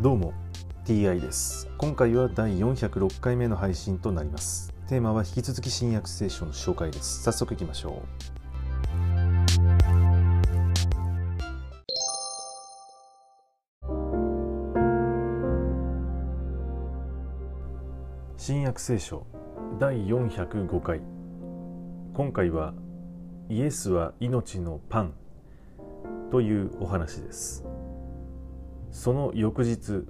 どうも TI です。今回は第406回目の配信となります。テーマは引き続き新約聖書の紹介です。早速いきましょう。新約聖書第405回。今回はイエスは命のパンというお話です。その翌日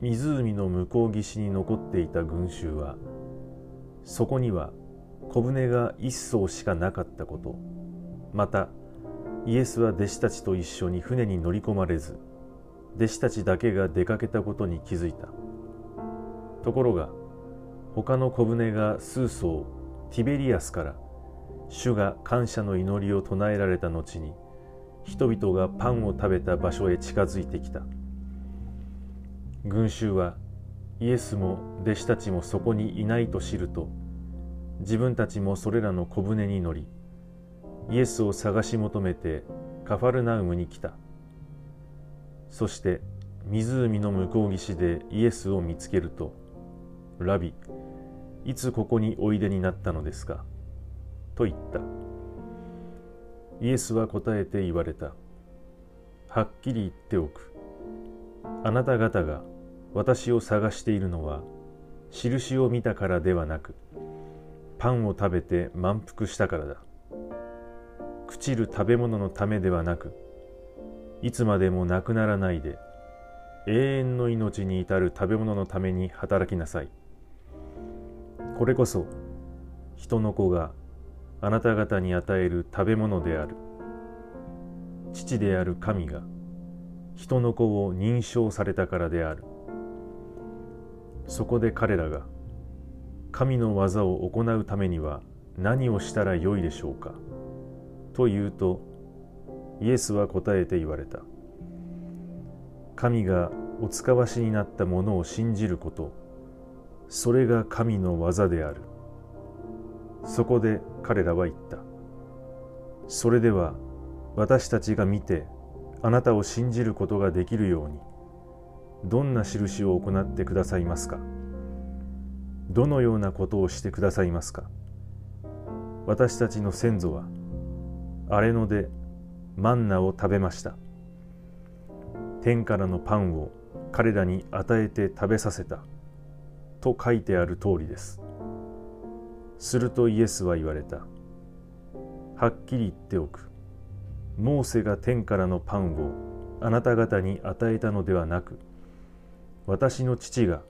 湖の向こう岸に残っていた群衆はそこには小舟が一艘しかなかったことまたイエスは弟子たちと一緒に船に乗り込まれず弟子たちだけが出かけたことに気づいた。ところが他の小舟が数艘ティベリアスから主が感謝の祈りを唱えられた後に人々がパンを食べた場所へ近づいてきた。群衆はイエスも弟子たちもそこにいないと知ると自分たちもそれらの小舟に乗りイエスを探し求めてカファルナウムに来た。そして湖の向こう岸でイエスを見つけると「ラビいつここにおいでになったのですか?」と言った。イエスは答えて言われた。はっきり言っておく。あなた方が私を探しているのは印を見たからではなくパンを食べて満腹したからだ。朽ちる食べ物のためではなくいつまでもなくならないで永遠の命に至る食べ物のために働きなさい。これこそ人の子があなた方に与える食べ物である。父である神が人の子を認証されたからである。そこで彼らが神の技を行うためには何をしたらよいでしょうかと言うとイエスは答えて言われた。神がお使わしになったものを信じることそれが神の技である。そこで彼らは言った。それでは私たちが見てあなたを信じることができるようにどんな印を行ってくださいますか？どのようなことをしてくださいますか？私たちの先祖は荒れ野でマンナを食べました。天からのパンを彼らに与えて食べさせた。と書いてある通りです。するとイエスは言われた。はっきり言っておく。モーセが天からのパンをあなた方に与えたのではなく私の父が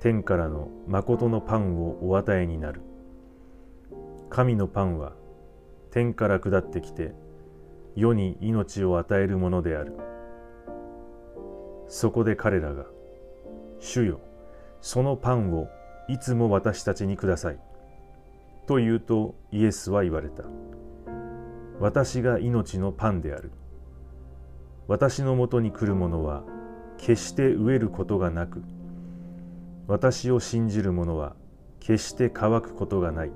天からの誠のパンをお与えになる。神のパンは天から下ってきて世に命を与えるものである。そこで彼らが「主よそのパンをいつも私たちにください」と言うとイエスは言われた。私が命のパンである。私のもとに来る者は決して飢えることがなく私を信じる者は決して乾くことがない。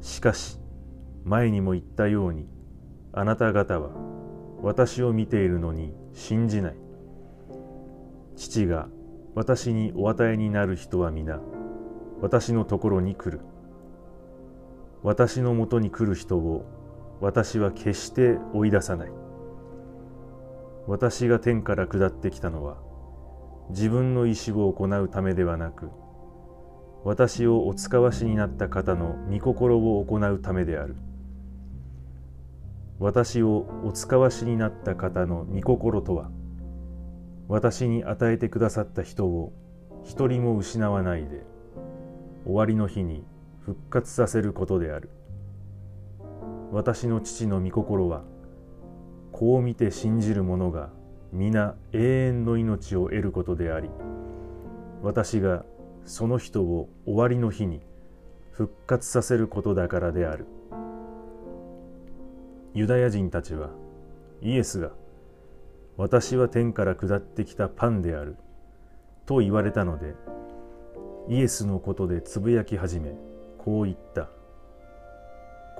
しかし前にも言ったようにあなた方は私を見ているのに信じない。父が私にお与えになる人は皆私のところに来る。私のもとに来る人を私は決して追い出さない。私が天から下ってきたのは自分の意志を行うためではなく私をお使わしになった方の御心を行うためである。私をお使わしになった方の御心とは私に与えてくださった人を一人も失わないで終わりの日に復活させることである。私の父の御心はこう見て信じる者が皆永遠の命を得ることであり私がその人を終わりの日に復活させることだからである。ユダヤ人たちはイエスが私は天から下ってきたパンであると言われたのでイエスのことでつぶやき始めこう言った。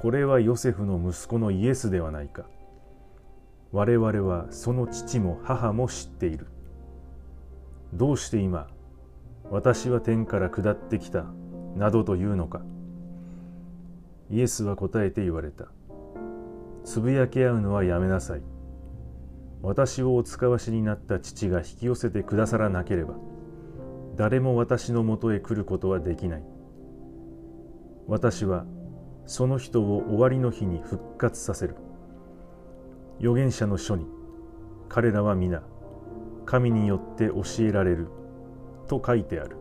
これはヨセフの息子のイエスではないか。我々はその父も母も知っている。どうして今私は天から下ってきたなどと言うのか。イエスは答えて言われた。つぶやき合うのはやめなさい。私をお使わしになった父が引き寄せてくださらなければ誰も私のもとへ来ることはできない。私はその人を終わりの日に復活させる。預言者の書に彼らは皆神によって教えられると書いてある。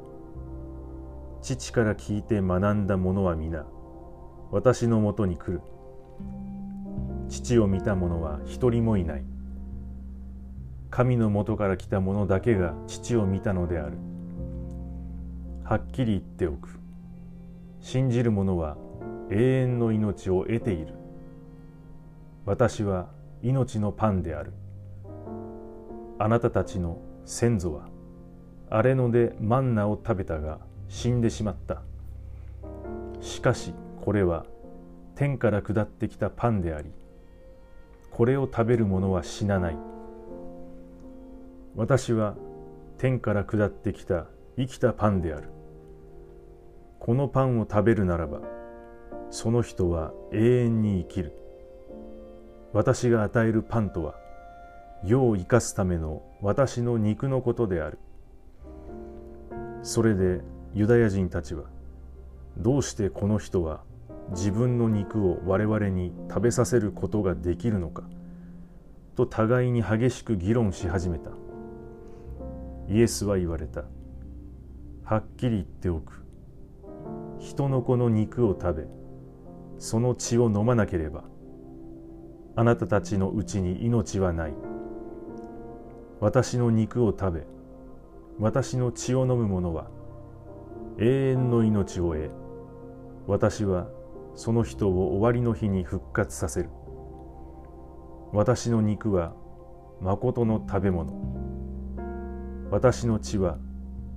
父から聞いて学んだ者は皆私のもとに来る。父を見た者は一人もいない。神のもとから来た者だけが父を見たのである。はっきり言っておく。信じる者は永遠の命を得ている。私は命のパンである。あなたたちの先祖は荒れ野でマンナを食べたが死んでしまった。しかしこれは天から下ってきたパンでありこれを食べる者は死なない。私は天から下ってきた生きたパンである。このパンを食べるならばその人は永遠に生きる。私が与えるパンとは世を生かすための私の肉のことである。それでユダヤ人たちはどうしてこの人は自分の肉を我々に食べさせることができるのかと互いに激しく議論し始めた。イエスは言われた。はっきり言っておく。人の子の肉を食べその血を飲まなければあなたたちのうちに命はない。私の肉を食べ私の血を飲む者は永遠の命を得私はその人を終わりの日に復活させる。私の肉は誠の食べ物。私の血は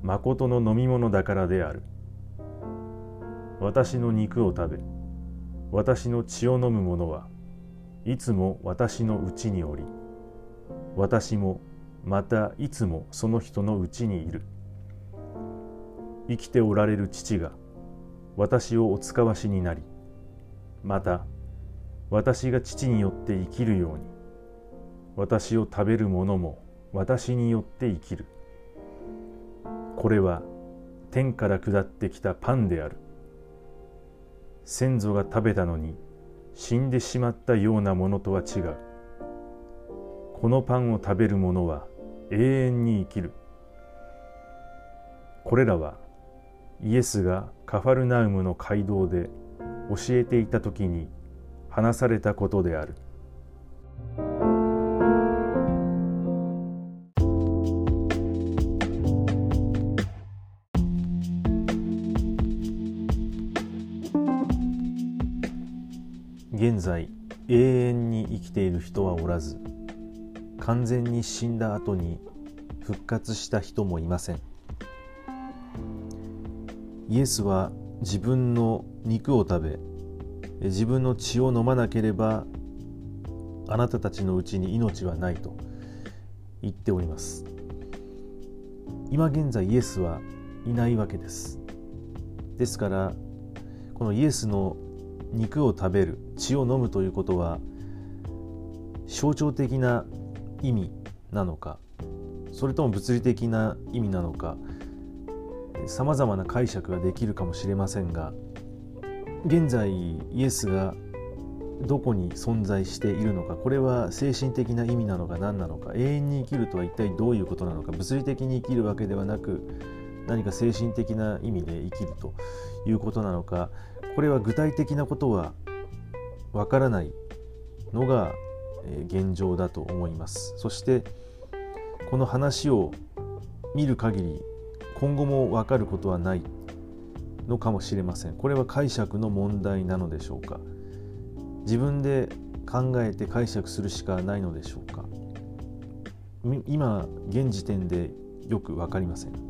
誠の飲み物だからである。私の肉を食べ私の血を飲む者はいつも私のうちにおり私もまたいつもその人のうちにいる。生きておられる父が私をお使わしになりまた私が父によって生きるように私を食べる者も私によって生きる。これは天から下ってきたパンである。先祖が食べたのに死んでしまったようなものとは違う。このパンを食べる者は永遠に生きる。これらはイエスがカファルナウムの街道で教えていた時に話されたことである。現在永遠に生きている人はおらず完全に死んだ後に復活した人もいません。イエスは自分の肉を食べ自分の血を飲まなければあなたたちのうちに命はないと言っております。今現在イエスはいないわけです。ですからこのイエスの肉を食べる血を飲むということは象徴的な意味なのかそれとも物理的な意味なのかさまざまな解釈ができるかもしれませんが現在イエスがどこに存在しているのかこれは精神的な意味なのか何なのか永遠に生きるとは一体どういうことなのか物理的に生きるわけではなく何か精神的な意味で生きるということなのかこれは具体的なことはわからないのが現状だと思います。そしてこの話を見る限り今後も分かることはないのかもしれません。これは解釈の問題なのでしょうか。自分で考えて解釈するしかないのでしょうか。今現時点でよく分かりません。